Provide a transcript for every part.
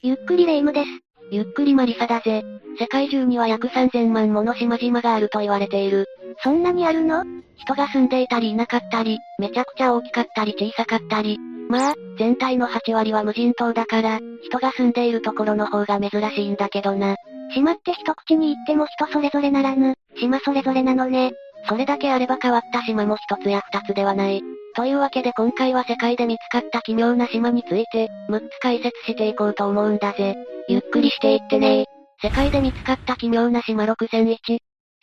ゆっくりレ夢ムです。ゆっくりマリサだぜ。世界中には約3000万もの島々があると言われている。そんなにあるの？人が住んでいたりいなかったり、めちゃくちゃ大きかったり小さかったり。まあ、全体の8割は無人島だから、人が住んでいるところの方が珍しいんだけどな。島って一口に言っても人それぞれならぬ、島それぞれなのね。それだけあれば変わった島も一つや二つではない。というわけで今回は世界で見つかった奇妙な島について、6つ解説していこうと思うんだぜ。ゆっくりしていってね世界で見つかった奇妙な島6001。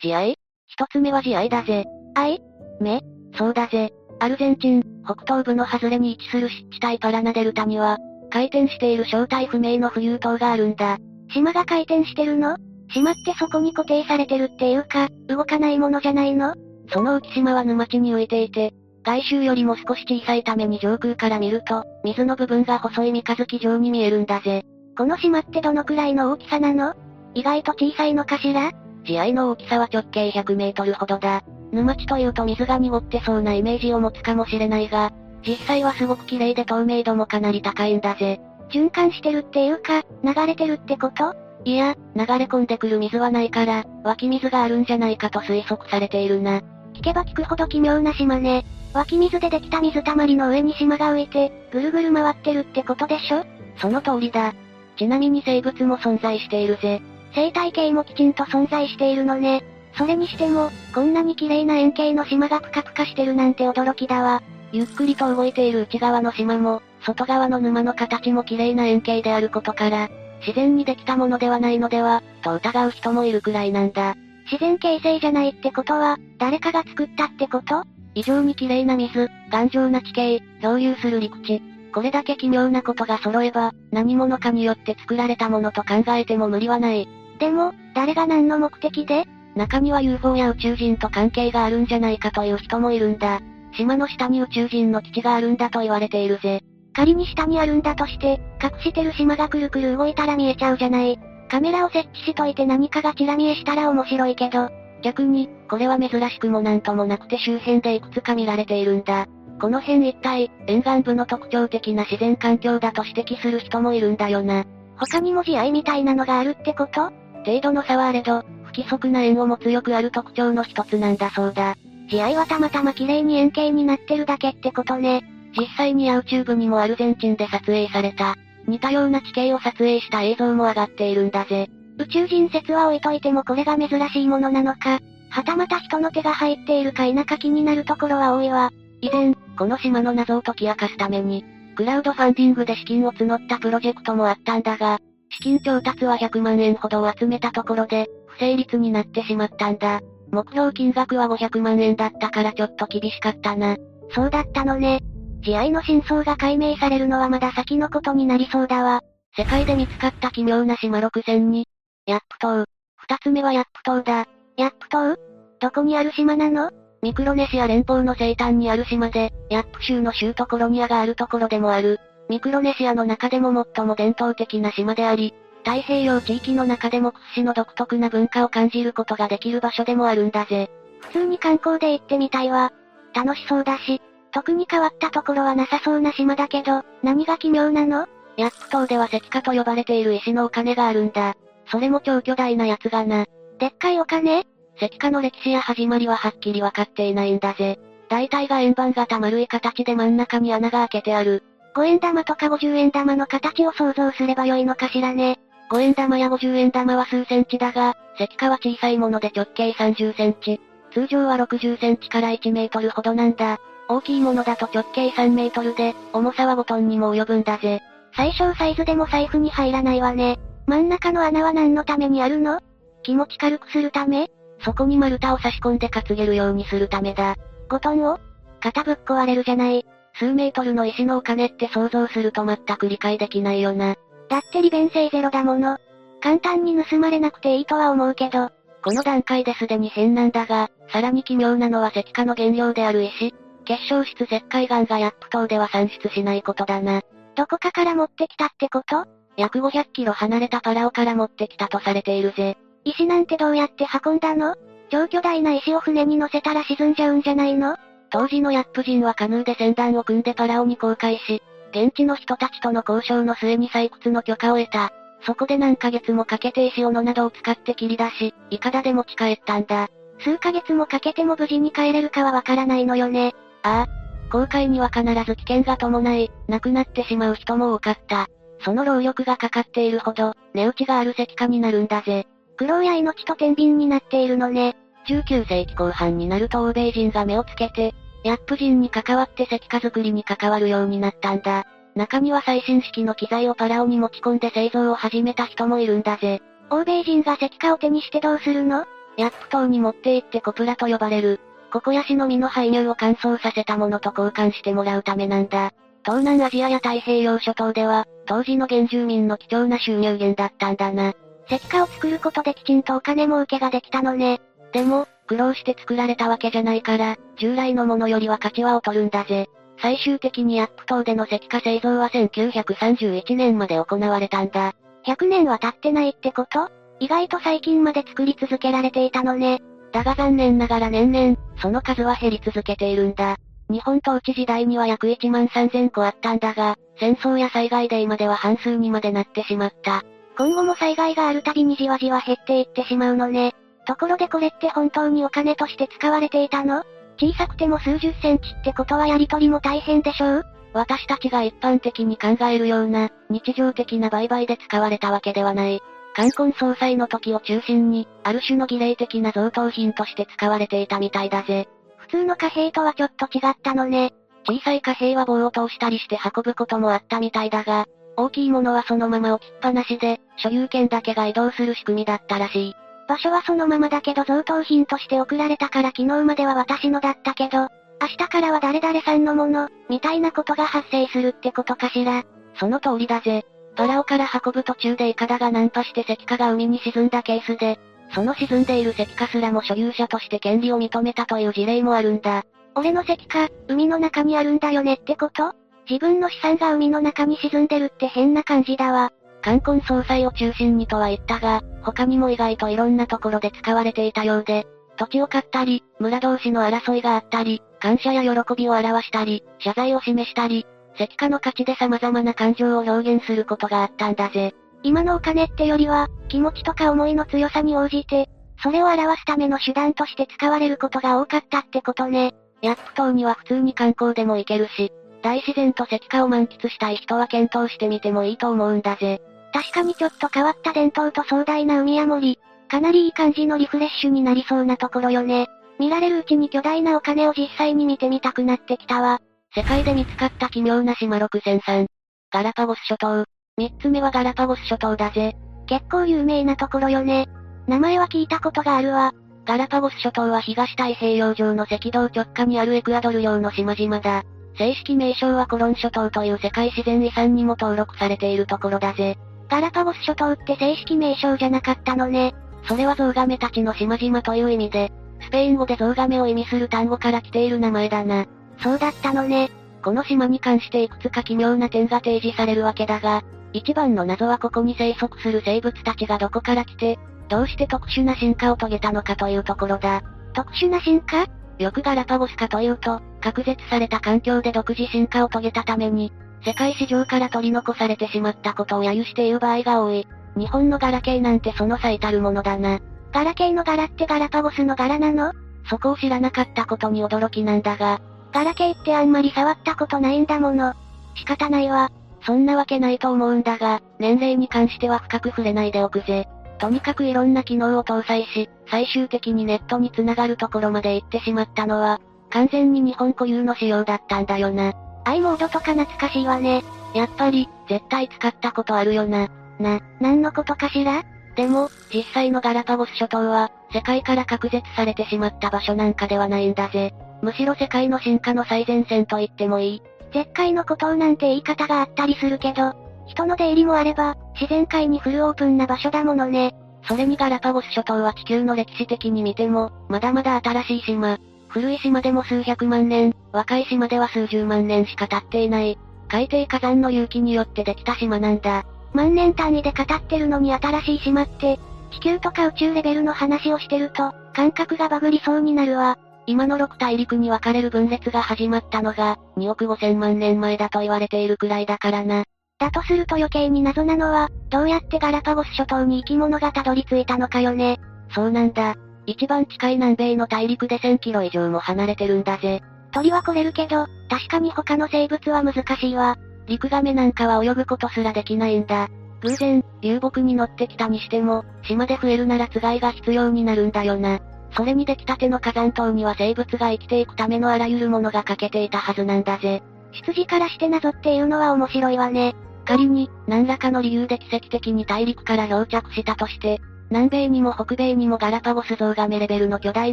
慈愛一つ目は慈愛だぜ。愛目？そうだぜ。アルゼンチン、北東部の外れに位置する湿地帯パラナデルタには、回転している正体不明の浮遊島があるんだ。島が回転してるの？島ってそこに固定されてるっていうか、動かないものじゃないの？その浮島は沼地に浮いていて、外周よりも少し小さいために上空から見ると、水の部分が細い三日月状に見えるんだぜ。この島ってどのくらいの大きさなの？意外と小さいのかしら？慈愛の大きさは直径100メートルほどだ。沼地というと水が濁ってそうなイメージを持つかもしれないが、実際はすごく綺麗で透明度もかなり高いんだぜ。循環してるっていうか、流れてるってこと？いや、流れ込んでくる水はないから、湧き水があるんじゃないかと推測されているな。聞けば聞くほど奇妙な島ね。湧き水でできた水たまりの上に島が浮いて、ぐるぐる回ってるってことでしょ？その通りだ。ちなみに生物も存在しているぜ。生態系もきちんと存在しているのね。それにしても、こんなに綺麗な円形の島がプカプカしてるなんて驚きだわ。ゆっくりと動いている内側の島も、外側の沼の形も綺麗な円形であることから、自然にできたものではないのでは、と疑う人もいるくらいなんだ。自然形成じゃないってことは、誰かが作ったってこと？異常に綺麗な水、頑丈な地形、漂流する陸地。これだけ奇妙なことが揃えば、何者かによって作られたものと考えても無理はない。でも、誰が何の目的で？中には UFO や宇宙人と関係があるんじゃないかという人もいるんだ。島の下に宇宙人の基地があるんだと言われているぜ。仮に下にあるんだとして、隠してる島がくるくる動いたら見えちゃうじゃない。カメラを設置しといて何かがチラ見えしたら面白いけど、逆に、これは珍しくもなんともなくて周辺でいくつか見られているんだ。この辺一帯、沿岸部の特徴的な自然環境だと指摘する人もいるんだよな。他にも慈愛みたいなのがあるってこと？程度の差はあれど、不規則な円を持つよくある特徴の一つなんだそうだ。慈愛はたまたま綺麗に円形になってるだけってことね。実際に YouTube にもアルゼンチンで撮影された。似たような地形を撮影した映像も上がっているんだぜ。宇宙人説は置いといてもこれが珍しいものなのか、はたまた人の手が入っているか否か気になるところは多いわ。以前、この島の謎を解き明かすために、クラウドファンディングで資金を募ったプロジェクトもあったんだが、資金調達は100万円ほどを集めたところで、不成立になってしまったんだ。目標金額は500万円だったからちょっと厳しかったな。そうだったのね。慈愛の真相が解明されるのはまだ先のことになりそうだわ。世界で見つかった奇妙な島6002。ヤップ島。二つ目はヤップ島だ。ヤップ島どこにある島なの？ミクロネシア連邦の西端にある島で、ヤップ州の州都コロニアがあるところでもある。ミクロネシアの中でも最も伝統的な島であり、太平洋地域の中でも屈指の独特な文化を感じることができる場所でもあるんだぜ。普通に観光で行ってみたいわ。楽しそうだし、特に変わったところはなさそうな島だけど、何が奇妙なの？ヤップ島では石化と呼ばれている石のお金があるんだ。それも超巨大なやつがな。でっかいお金？石化の歴史や始まりははっきりわかっていないんだぜ。大体が円盤型丸い形で真ん中に穴が開けてある。5円玉とか50円玉の形を想像すればよいのかしらね。5円玉や50円玉は数センチだが、石化は小さいもので直径30センチ。通常は60センチから1メートルほどなんだ。大きいものだと直径3メートルで、重さは5トンにも及ぶんだぜ。最小サイズでも財布に入らないわね。真ん中の穴は何のためにあるの？気持ち軽くするため？そこに丸太を差し込んで担げるようにするためだ。5トンを？肩ぶっ壊れるじゃない。数メートルの石のお金って想像すると全く理解できないよな。だって利便性ゼロだもの。簡単に盗まれなくていいとは思うけど。この段階ですでに変なんだが、さらに奇妙なのは石化の原料である石。結晶質石灰岩がヤップ島では産出しないことだな。どこかから持ってきたってこと？約500キロ離れたパラオから持ってきたとされているぜ。石なんてどうやって運んだの？超巨大な石を船に乗せたら沈んじゃうんじゃないの？当時のヤップ人はカヌーで船団を組んでパラオに航海し、現地の人たちとの交渉の末に採掘の許可を得た。そこで何ヶ月もかけて石斧などを使って切り出し、イカダで持ち帰ったんだ。数ヶ月もかけても無事に帰れるかはわからないのよね。ああ。航海には必ず危険が伴い、亡くなってしまう人も多かった。その労力がかかっているほど、値打ちがある石化になるんだぜ。苦労や命と天秤になっているのね。19世紀後半になると欧米人が目をつけて、ヤップ人に関わって石化作りに関わるようになったんだ。中には最新式の機材をパラオに持ち込んで製造を始めた人もいるんだぜ。欧米人が石化を手にしてどうするの？ヤップ島に持って行ってコプラと呼ばれる、ココヤシの実の排乳を乾燥させたものと交換してもらうためなんだ。東南アジアや太平洋諸島では、当時の原住民の貴重な収入源だったんだな。石化を作ることできちんとお金儲けができたのね。でも、苦労して作られたわけじゃないから、従来のものよりは価値は劣るんだぜ。最終的にアップ島での石化製造は1931年まで行われたんだ。100年は経ってないってこと？意外と最近まで作り続けられていたのね。だが残念ながら年々、その数は減り続けているんだ。日本統治時代には約1万3000個あったんだが、戦争や災害で今では半数にまでなってしまった。今後も災害があるたびにじわじわ減っていってしまうのね。ところでこれって本当にお金として使われていたの？小さくても数十センチってことはやり取りも大変でしょう？私たちが一般的に考えるような、日常的な売買で使われたわけではない。冠婚葬祭の時を中心に、ある種の儀礼的な贈答品として使われていたみたいだぜ。普通の貨幣とはちょっと違ったのね。小さい貨幣は棒を通したりして運ぶこともあったみたいだが、大きいものはそのまま置きっぱなしで、所有権だけが移動する仕組みだったらしい。場所はそのままだけど贈答品として送られたから昨日までは私のだったけど、明日からは誰々さんのもの、みたいなことが発生するってことかしら。その通りだぜ。パラオから運ぶ途中でイカダがナンパして石化が海に沈んだケースで、その沈んでいる石化すらも所有者として権利を認めたという事例もあるんだ。俺の石化、海の中にあるんだよねってこと？自分の資産が海の中に沈んでるって変な感じだわ。冠婚葬祭を中心にとは言ったが、他にも意外といろんなところで使われていたようで、土地を買ったり、村同士の争いがあったり、感謝や喜びを表したり、謝罪を示したり、石化の価値で様々な感情を表現することがあったんだぜ。今のお金ってよりは、気持ちとか思いの強さに応じて、それを表すための手段として使われることが多かったってことね。ヤップ島には普通に観光でも行けるし、大自然と石化を満喫したい人は検討してみてもいいと思うんだぜ。確かにちょっと変わった伝統と壮大な海や森、かなりいい感じのリフレッシュになりそうなところよね。見られるうちに巨大なお金を実際に見てみたくなってきたわ。世界で見つかった奇妙な島6003。ガラパゴス諸島。三つ目はガラパゴス諸島だぜ。結構有名なところよね。名前は聞いたことがあるわ。ガラパゴス諸島は東太平洋上の赤道直下にあるエクアドル領の島々だ。正式名称はコロン諸島という世界自然遺産にも登録されているところだぜ。ガラパゴス諸島って正式名称じゃなかったのね。それはゾウガメたちの島々という意味で、スペイン語でゾウガメを意味する単語から来ている名前だな。そうだったのね。この島に関していくつか奇妙な点が提示されるわけだが、一番の謎はここに生息する生物たちがどこから来て、どうして特殊な進化を遂げたのかというところだ。特殊な進化？よくガラパゴスかというと、隔絶された環境で独自進化を遂げたために、世界市場から取り残されてしまったことを揶揄して言う場合が多い。日本のガラケーなんてその最たるものだな。ガラケーのガラってガラパゴスのガラなの？そこを知らなかったことに驚きなんだが。ガラケーってあんまり触ったことないんだもの。仕方ないわ。そんなわけないと思うんだが、年齢に関しては深く触れないでおくぜ。とにかくいろんな機能を搭載し、最終的にネットに繋がるところまで行ってしまったのは、完全に日本固有の仕様だったんだよな。i モードとか懐かしいわね。やっぱり、絶対使ったことあるよな。な、何のことかしら？でも、実際のガラパゴス諸島は、世界から隔絶されてしまった場所なんかではないんだぜ。むしろ世界の進化の最前線と言ってもいい。絶海の孤島なんて言い方があったりするけど、人の出入りもあれば、自然界にフルオープンな場所だものね。それにガラパゴス諸島は地球の歴史的に見ても、まだまだ新しい島。古い島でも数百万年、若い島では数十万年しか経っていない。海底火山の隆起によってできた島なんだ。万年単位で語ってるのに新しい島って、地球とか宇宙レベルの話をしてると、感覚がバグりそうになるわ。今の6大陸に分かれる分裂が始まったのが、2億5千万年前だと言われているくらいだからな。だとすると余計に謎なのは、どうやってガラパゴス諸島に生き物がたどり着いたのかよね。そうなんだ。一番近い南米の大陸で1000キロ以上も離れてるんだぜ。鳥は来れるけど、確かに他の生物は難しいわ。リクガメなんかは泳ぐことすらできないんだ。偶然、流木に乗ってきたにしても、島で増えるならつがいが必要になるんだよな。それに出来たての火山島には生物が生きていくためのあらゆるものが欠けていたはずなんだぜ。出自からして謎っていうのは面白いわね。仮に、何らかの理由で奇跡的に大陸から漂着したとして、南米にも北米にもガラパゴスゾウガメレベルの巨大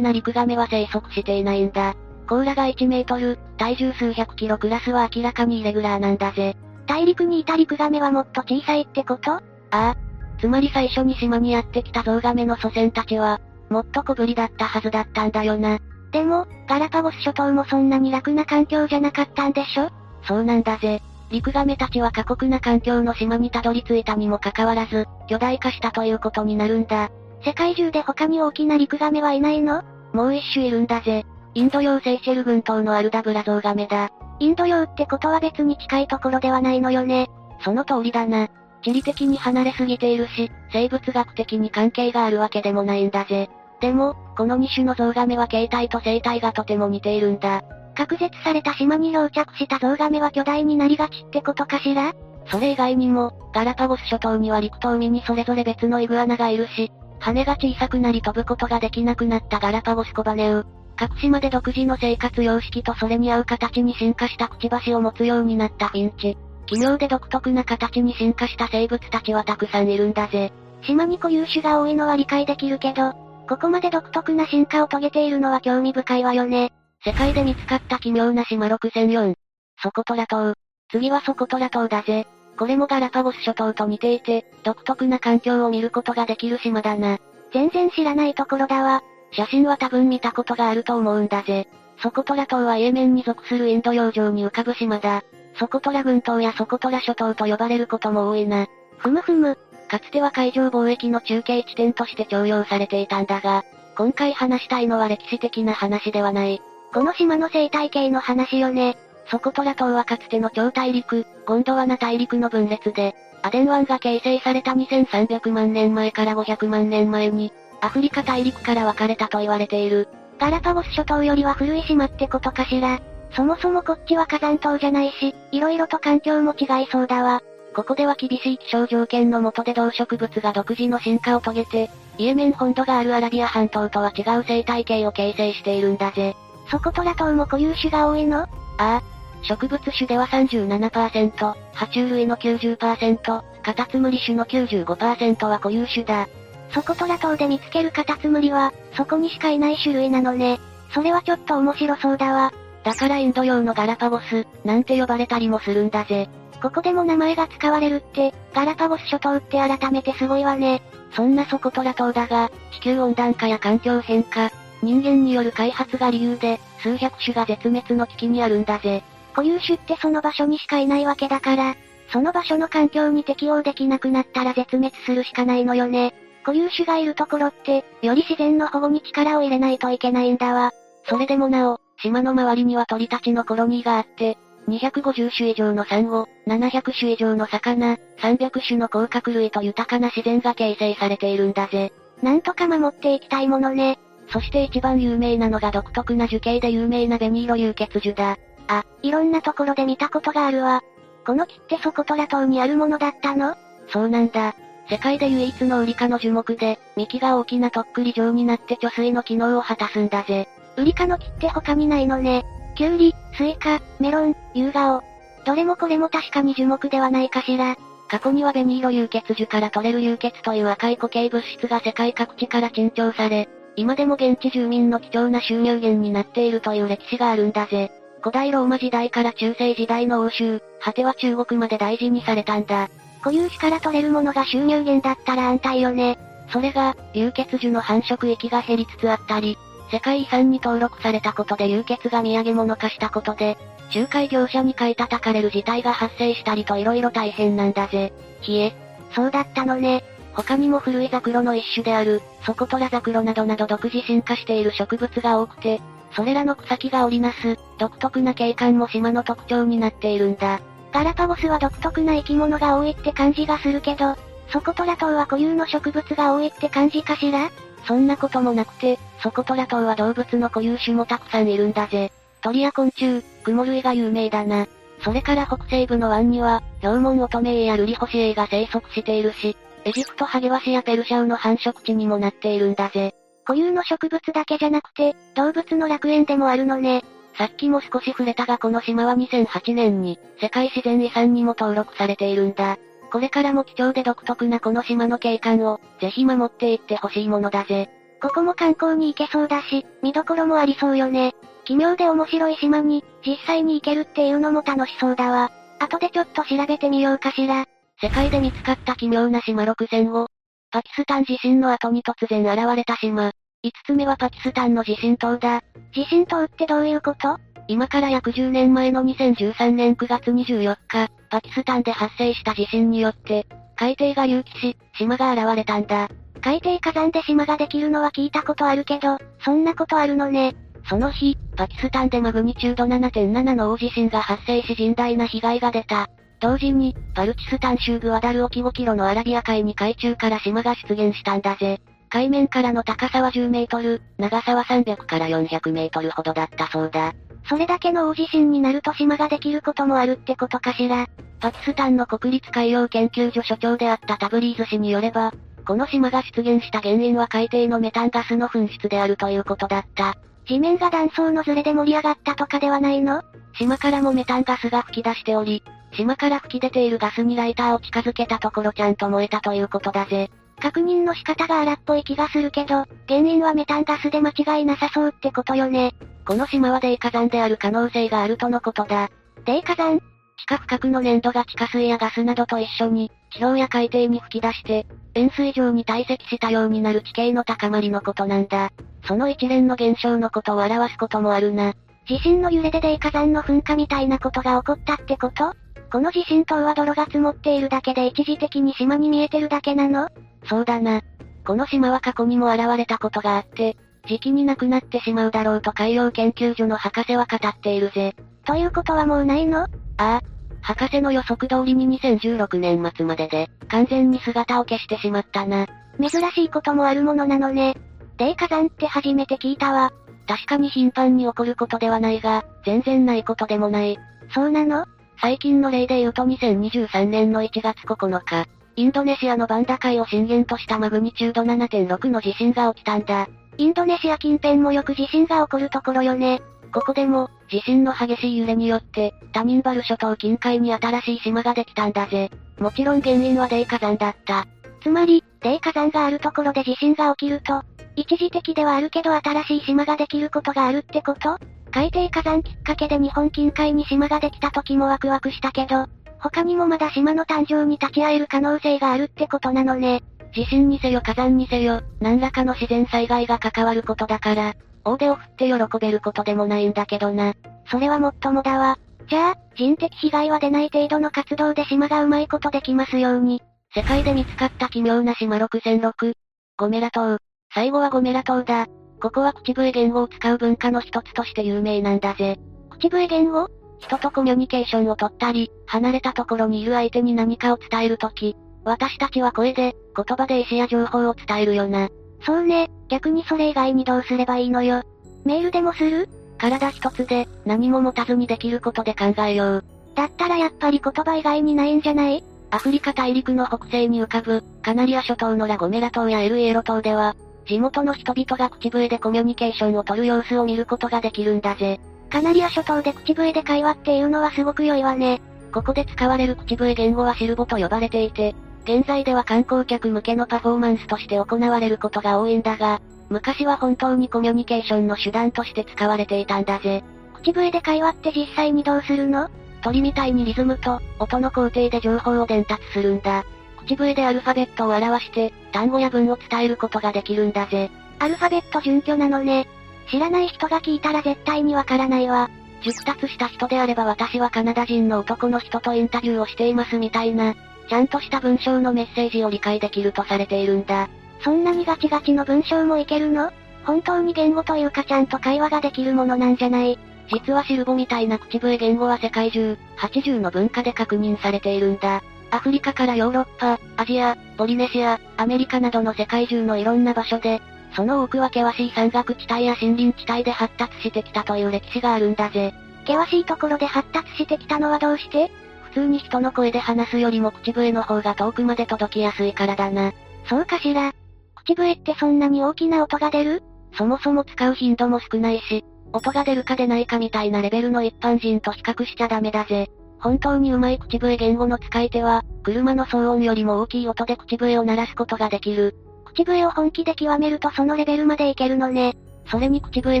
な陸ガメは生息していないんだ。甲羅が1メートル、体重数百キロクラスは明らかにイレギュラーなんだぜ。大陸にいた陸ガメはもっと小さいってこと？ああ。つまり最初に島にやってきたゾウガメの祖先たちは、もっと小ぶりだったはずだったんだよな。でも、ガラパゴス諸島もそんなに楽な環境じゃなかったんでしょ？そうなんだぜ。陸亀たちは過酷な環境の島にたどり着いたにもかかわらず、巨大化したということになるんだ。世界中で他に大きな陸亀はいないの？もう一種いるんだぜ。インド洋セイシェル群島のアルダブラゾウガメだ。インド洋ってことは別に近いところではないのよね。その通りだな。地理的に離れすぎているし、生物学的に関係があるわけでもないんだぜ。でも、この2種のゾウガメは形態と生態がとても似ているんだ。隔絶された島に漂着したゾウガメは巨大になりがちってことかしら？それ以外にも、ガラパゴス諸島には陸と海にそれぞれ別のイグアナがいるし、羽が小さくなり飛ぶことができなくなったガラパゴスコバネウ。各島で独自の生活様式とそれに合う形に進化したくちばしを持つようになったフィンチ。奇妙で独特な形に進化した生物たちはたくさんいるんだぜ。島に固有種が多いのは理解できるけど、ここまで独特な進化を遂げているのは興味深いわよね。世界で見つかった奇妙な島6004。ソコトラ島。次はソコトラ島だぜ。これもガラパゴス諸島と似ていて、独特な環境を見ることができる島だな。全然知らないところだわ。写真は多分見たことがあると思うんだぜ。ソコトラ島はイエメンに属するインド洋上に浮かぶ島だ。ソコトラ群島やソコトラ諸島と呼ばれることも多いな。ふむふむ。かつては海上貿易の中継地点として重用されていたんだが、今回話したいのは歴史的な話ではない。この島の生態系の話よね。ソコトラ島はかつての超大陸、ゴンドワナ大陸の分裂で、アデン湾が形成された2300万年前から500万年前に、アフリカ大陸から分かれたと言われている。ガラパゴス諸島よりは古い島ってことかしら。そもそもこっちは火山島じゃないし、色々と環境も違いそうだわ。ここでは厳しい気象条件の下で動植物が独自の進化を遂げて、イエメン本土があるアラビア半島とは違う生態系を形成しているんだぜ。ソコトラ島も固有種が多いの？ああ。植物種では37%、爬虫類の90%、カタツムリ種の95%は固有種だ。ソコトラ島で見つけるカタツムリは、そこにしかいない種類なのね。それはちょっと面白そうだわ。だからインド洋のガラパゴス、なんて呼ばれたりもするんだぜ。ここでも名前が使われるって、ガラパゴス諸島って改めてすごいわね。そんなソコトラ島だが、地球温暖化や環境変化、人間による開発が理由で、数百種が絶滅の危機にあるんだぜ。固有種ってその場所にしかいないわけだから、その場所の環境に適応できなくなったら絶滅するしかないのよね。固有種がいるところって、より自然の保護に力を入れないといけないんだわ。それでもなお、島の周りには鳥たちのコロニーがあって、250種以上のサンゴ、700種以上の魚、300種の甲殻類と豊かな自然が形成されているんだぜ。なんとか守っていきたいものね。そして一番有名なのが独特な樹形で有名なベニイロ竜血樹だ。あ、いろんなところで見たことがあるわ。この木ってソコトラ島にあるものだったの？そうなんだ。世界で唯一のウリ科の樹木で、幹が大きなとっくり状になって貯水の機能を果たすんだぜ。ウリ科の木って他にないのね。キュウリ、スイカ、メロン、ユウガオ。どれもこれも確かに樹木ではないかしら。過去にはベニーロ流血樹から取れる流血という赤い固形物質が世界各地から珍重され、今でも現地住民の貴重な収入源になっているという歴史があるんだぜ。古代ローマ時代から中世時代の欧州、果ては中国まで大事にされたんだ。固有種から取れるものが収入源だったら安泰よね。それが、流血樹の繁殖域が減りつつあったり、世界遺産に登録されたことで流血が土産物化したことで、仲介業者に買い叩かれる事態が発生したりと色々大変なんだぜ。ひえ。そうだったのね。他にも古いザクロの一種である、ソコトラザクロなどなど独自進化している植物が多くて、それらの草木が織りなす、独特な景観も島の特徴になっているんだ。ガラパゴスは独特な生き物が多いって感じがするけど、ソコトラ島は固有の植物が多いって感じかしら？そんなこともなくて、ソコトラ島は動物の固有種もたくさんいるんだぜ。鳥や昆虫、雲類が有名だな。それから北西部の湾には、ヒョウモンオトメイやルリホシエイが生息しているし、エジプトハゲワシやペルシャウの繁殖地にもなっているんだぜ。固有の植物だけじゃなくて、動物の楽園でもあるのね。さっきも少し触れたがこの島は2008年に、世界自然遺産にも登録されているんだ。これからも貴重で独特なこの島の景観を、ぜひ守っていってほしいものだぜ。ここも観光に行けそうだし、見どころもありそうよね。奇妙で面白い島に、実際に行けるっていうのも楽しそうだわ。後でちょっと調べてみようかしら。世界で見つかった奇妙な島6000を、パキスタン地震の後に突然現れた島。5つ目はパキスタンの地震島だ。地震島ってどういうこと？今から約10年前の2013年9月24日、パキスタンで発生した地震によって、海底が隆起し、島が現れたんだ。海底火山で島ができるのは聞いたことあるけど、そんなことあるのね。その日、パキスタンでマグニチュード7.7の大地震が発生し甚大な被害が出た。同時に、バルチスタン州グアダル沖5キロのアラビア海に海中から島が出現したんだぜ。海面からの高さは10メートル、長さは300から400メートルほどだったそうだ。それだけの大地震になると島ができることもあるってことかしら。パキスタンの国立海洋研究所所長であったタブリーズ氏によれば、この島が出現した原因は海底のメタンガスの噴出であるということだった。地面が断層のずれで盛り上がったとかではないの？島からもメタンガスが吹き出しており、島から吹き出ているガスにライターを近づけたところちゃんと燃えたということだぜ。確認の仕方が荒っぽい気がするけど、原因はメタンガスで間違いなさそうってことよね。この島は泥火山である可能性があるとのことだ。泥火山？地下深くの粘土が地下水やガスなどと一緒に、地表や海底に吹き出して、塩水状に堆積したようになる地形の高まりのことなんだ。その一連の現象のことを表すこともあるな。地震の揺れで泥火山の噴火みたいなことが起こったってこと？この地震島は泥が積もっているだけで一時的に島に見えてるだけなの？そうだな。この島は過去にも現れたことがあって、時期になくなってしまうだろうと海洋研究所の博士は語っているぜ。ということはもうないの？ああ。博士の予測通りに2016年末までで、完全に姿を消してしまったな。珍しいこともあるものなのね。泥火山って初めて聞いたわ。確かに頻繁に起こることではないが、全然ないことでもない。そうなの？最近の例で言うと2023年の1月9日、インドネシアのバンダ海を震源としたマグニチュード7.6の地震が起きたんだ。インドネシア近辺もよく地震が起こるところよね。ここでも、地震の激しい揺れによって、タニンバル諸島近海に新しい島ができたんだぜ。もちろん原因は泥火山だった。つまり、泥火山があるところで地震が起きると、一時的ではあるけど新しい島ができることがあるってこと？海底火山きっかけで日本近海に島ができた時もワクワクしたけど、他にもまだ島の誕生に立ち会える可能性があるってことなのね。地震にせよ火山にせよ、何らかの自然災害が関わることだから、大手を振って喜べることでもないんだけどな。それはもっともだわ。じゃあ、人的被害は出ない程度の活動で島がうまいことできますように。世界で見つかった奇妙な島6006。ゴメラ島。最後はゴメラ島だ。ここは口笛言語を使う文化の一つとして有名なんだぜ。口笛言語？人とコミュニケーションを取ったり、離れたところにいる相手に何かを伝えるとき、私たちは声で、言葉で意思や情報を伝えるよな。そうね、逆にそれ以外にどうすればいいのよ。メールでもする？体一つで、何も持たずにできることで考えよう。だったらやっぱり言葉以外にないんじゃない？アフリカ大陸の北西に浮かぶ、カナリア諸島のラゴメラ島やエルエロ島では、地元の人々が口笛でコミュニケーションを取る様子を見ることができるんだぜ。カナリア諸島で口笛で会話っていうのはすごく良いわね。ここで使われる口笛言語はシルボと呼ばれていて、現在では観光客向けのパフォーマンスとして行われることが多いんだが、昔は本当にコミュニケーションの手段として使われていたんだぜ。口笛で会話って実際にどうするの？鳥みたいにリズムと、音の工程で情報を伝達するんだ。口笛でアルファベットを表して、単語や文を伝えることができるんだぜ。アルファベット準拠なのね。知らない人が聞いたら絶対にわからないわ。熟達した人であれば私はカナダ人の男の人とインタビューをしていますみたいな、ちゃんとした文章のメッセージを理解できるとされているんだ。そんなにガチガチの文章もいけるの？本当に言語というかちゃんと会話ができるものなんじゃない？実はシルボみたいな口笛言語は世界中、80の文化で確認されているんだ。アフリカからヨーロッパ、アジア、ポリネシア、アメリカなどの世界中のいろんな場所で、その多くは険しい山岳地帯や森林地帯で発達してきたという歴史があるんだぜ。険しいところで発達してきたのはどうして？普通に人の声で話すよりも口笛の方が遠くまで届きやすいからだな。そうかしら。口笛ってそんなに大きな音が出る？そもそも使う頻度も少ないし、音が出るか出ないかみたいなレベルの一般人と比較しちゃダメだぜ。本当に上手い口笛言語の使い手は、車の騒音よりも大きい音で口笛を鳴らすことができる。口笛を本気で極めるとそのレベルまでいけるのね。それに口笛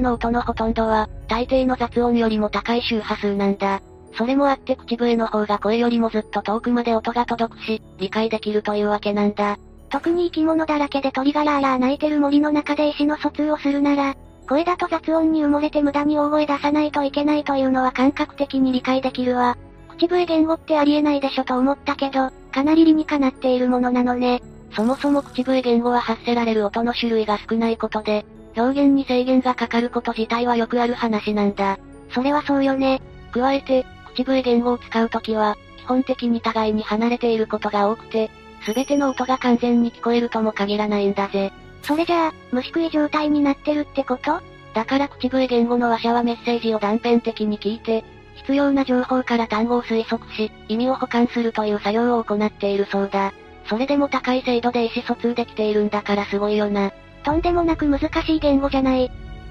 の音のほとんどは、大抵の雑音よりも高い周波数なんだ。それもあって口笛の方が声よりもずっと遠くまで音が届くし、理解できるというわけなんだ。特に生き物だらけで鳥がラーラー鳴いてる森の中で意思の疎通をするなら、声だと雑音に埋もれて無駄に大声出さないといけないというのは感覚的に理解できるわ。口笛言語ってありえないでしょと思ったけど、かなり理にかなっているものなのね。そもそも口笛言語は発せられる音の種類が少ないことで、表現に制限がかかること自体はよくある話なんだ。それはそうよね。加えて、口笛言語を使うときは、基本的に互いに離れていることが多くて、すべての音が完全に聞こえるとも限らないんだぜ。それじゃあ、虫食い状態になってるってこと？だから口笛言語の話者はメッセージを断片的に聞いて、必要な情報から単語を推測し、意味を補完するという作業を行っているそうだ。それでも高い精度で意思疎通できているんだからすごいよな。とんでもなく難しい言語じゃない。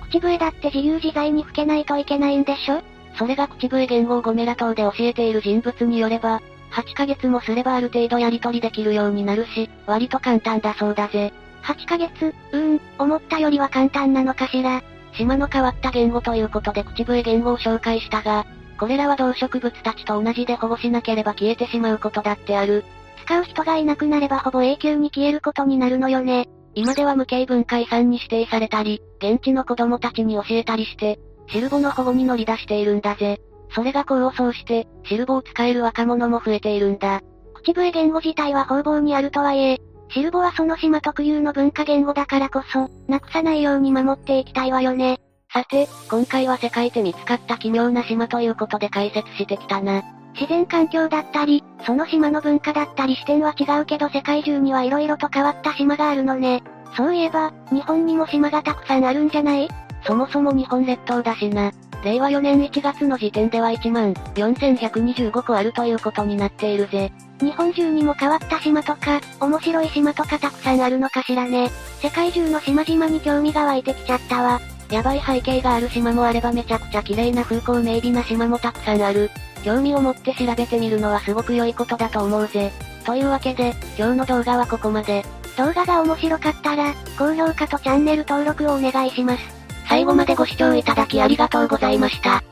口笛だって自由自在に吹けないといけないんでしょ？それが口笛言語をゴメラ島で教えている人物によれば、8ヶ月もすればある程度やり取りできるようになるし、割と簡単だそうだぜ。8ヶ月、うーん、思ったよりは簡単なのかしら。島の変わった言語ということで口笛言語を紹介したが、これらは動植物たちと同じで保護しなければ消えてしまうことだってある。使う人がいなくなればほぼ永久に消えることになるのよね。今では無形文化遺産に指定されたり、現地の子供たちに教えたりして、シルボの保護に乗り出しているんだぜ。それが功を奏して、シルボを使える若者も増えているんだ。口笛言語自体は方々にあるとはいえ、シルボはその島特有の文化言語だからこそ、なくさないように守っていきたいわよね。さて、今回は世界で見つかった奇妙な島ということで解説してきたな。自然環境だったり、その島の文化だったり視点は違うけど世界中には色々と変わった島があるのね。そういえば、日本にも島がたくさんあるんじゃない？そもそも日本列島だしな。令和4年1月の時点では1万4125個あるということになっているぜ。日本中にも変わった島とか、面白い島とかたくさんあるのかしらね。世界中の島々に興味が湧いてきちゃったわ。やばい背景がある島もあればめちゃくちゃ綺麗な風光明媚な島もたくさんある。興味を持って調べてみるのはすごく良いことだと思うぜ。というわけで、今日の動画はここまで。動画が面白かったら、高評価とチャンネル登録をお願いします。最後までご視聴いただきありがとうございました。